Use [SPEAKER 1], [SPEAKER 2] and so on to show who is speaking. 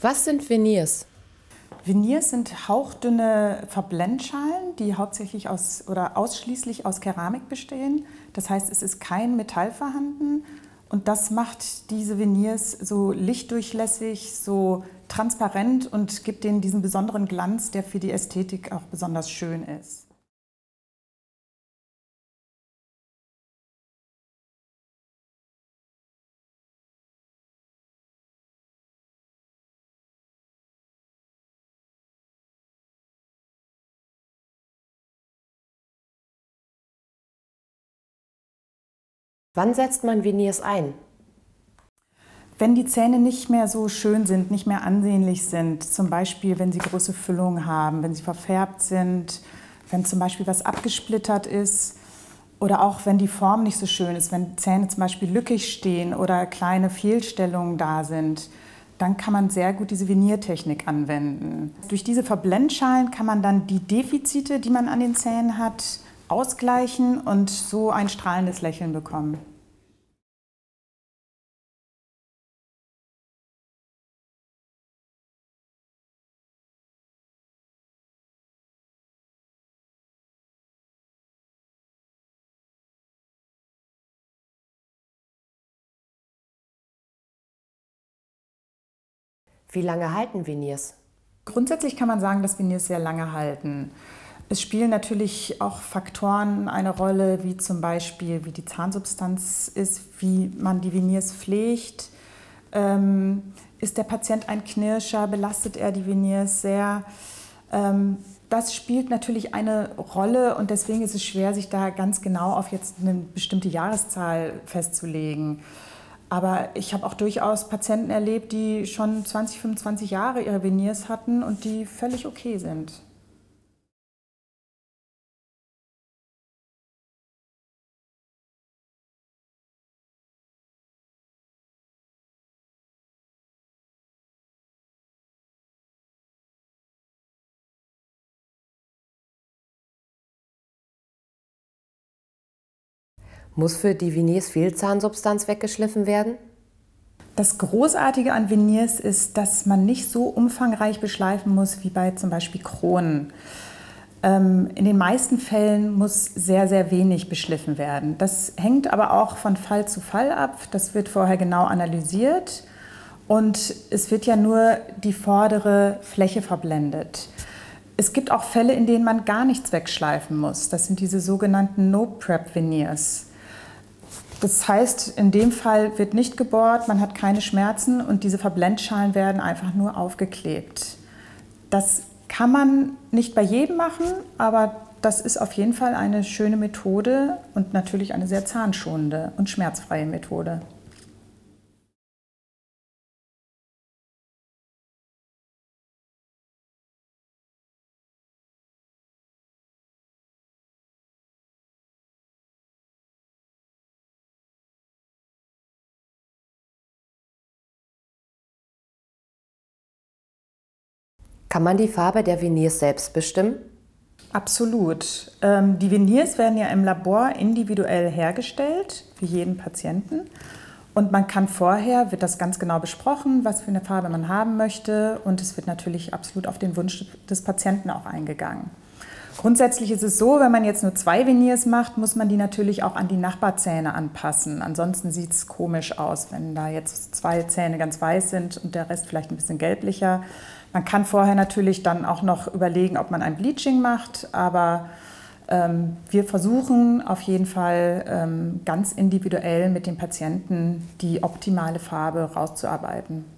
[SPEAKER 1] Was sind Veneers?
[SPEAKER 2] Veneers sind hauchdünne Verblendschalen, die hauptsächlich aus oder ausschließlich aus Keramik bestehen. Das heißt, es ist kein Metall vorhanden und das macht diese Veneers so lichtdurchlässig, so transparent und gibt denen diesen besonderen Glanz, der für die Ästhetik auch besonders schön ist.
[SPEAKER 1] Wann setzt man Veneers ein?
[SPEAKER 2] Wenn die Zähne nicht mehr so schön sind, nicht mehr ansehnlich sind, zum Beispiel wenn sie große Füllungen haben, wenn sie verfärbt sind, wenn zum Beispiel was abgesplittert ist oder auch wenn die Form nicht so schön ist, wenn Zähne zum Beispiel lückig stehen oder kleine Fehlstellungen da sind, dann kann man sehr gut diese Veniertechnik anwenden. Durch diese Verblendschalen kann man dann die Defizite, die man an den Zähnen hat, ausgleichen und so ein strahlendes Lächeln bekommen.
[SPEAKER 1] Wie lange halten Veneers?
[SPEAKER 2] Grundsätzlich kann man sagen, dass Veneers sehr lange halten. Es spielen natürlich auch Faktoren eine Rolle, wie zum Beispiel, wie die Zahnsubstanz ist, wie man die Veneers pflegt. Ähm, ist der Patient ein Knirscher? Belastet er die Veneers sehr? Ähm, das spielt natürlich eine Rolle und deswegen ist es schwer, sich da ganz genau auf jetzt eine bestimmte Jahreszahl festzulegen. Aber ich habe auch durchaus Patienten erlebt, die schon 20, 25 Jahre ihre Veneers hatten und die völlig okay sind.
[SPEAKER 1] Muss für die Veneers Fehlzahnsubstanz weggeschliffen werden?
[SPEAKER 2] Das Großartige an Veneers ist, dass man nicht so umfangreich beschleifen muss wie bei zum Beispiel Kronen. Ähm, in den meisten Fällen muss sehr, sehr wenig beschliffen werden. Das hängt aber auch von Fall zu Fall ab. Das wird vorher genau analysiert und es wird ja nur die vordere Fläche verblendet. Es gibt auch Fälle, in denen man gar nichts wegschleifen muss. Das sind diese sogenannten No-Prep-Veneers. Das heißt, in dem Fall wird nicht gebohrt, man hat keine Schmerzen und diese Verblendschalen werden einfach nur aufgeklebt. Das kann man nicht bei jedem machen, aber das ist auf jeden Fall eine schöne Methode und natürlich eine sehr zahnschonende und schmerzfreie Methode.
[SPEAKER 1] Kann man die Farbe der Veneers selbst bestimmen?
[SPEAKER 2] Absolut. Ähm, die Veneers werden ja im Labor individuell hergestellt, für jeden Patienten. Und man kann vorher, wird das ganz genau besprochen, was für eine Farbe man haben möchte. Und es wird natürlich absolut auf den Wunsch des Patienten auch eingegangen. Grundsätzlich ist es so, wenn man jetzt nur zwei Veneers macht, muss man die natürlich auch an die Nachbarzähne anpassen. Ansonsten sieht es komisch aus, wenn da jetzt zwei Zähne ganz weiß sind und der Rest vielleicht ein bisschen gelblicher. Man kann vorher natürlich dann auch noch überlegen, ob man ein Bleaching macht, aber ähm, wir versuchen auf jeden Fall ähm, ganz individuell mit dem Patienten die optimale Farbe rauszuarbeiten.